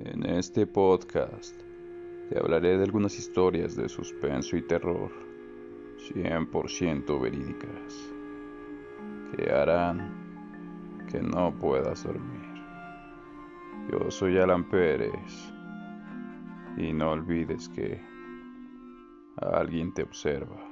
En este podcast te hablaré de algunas historias de suspenso y terror 100% verídicas que harán que no puedas dormir. Yo soy Alan Pérez y no olvides que alguien te observa.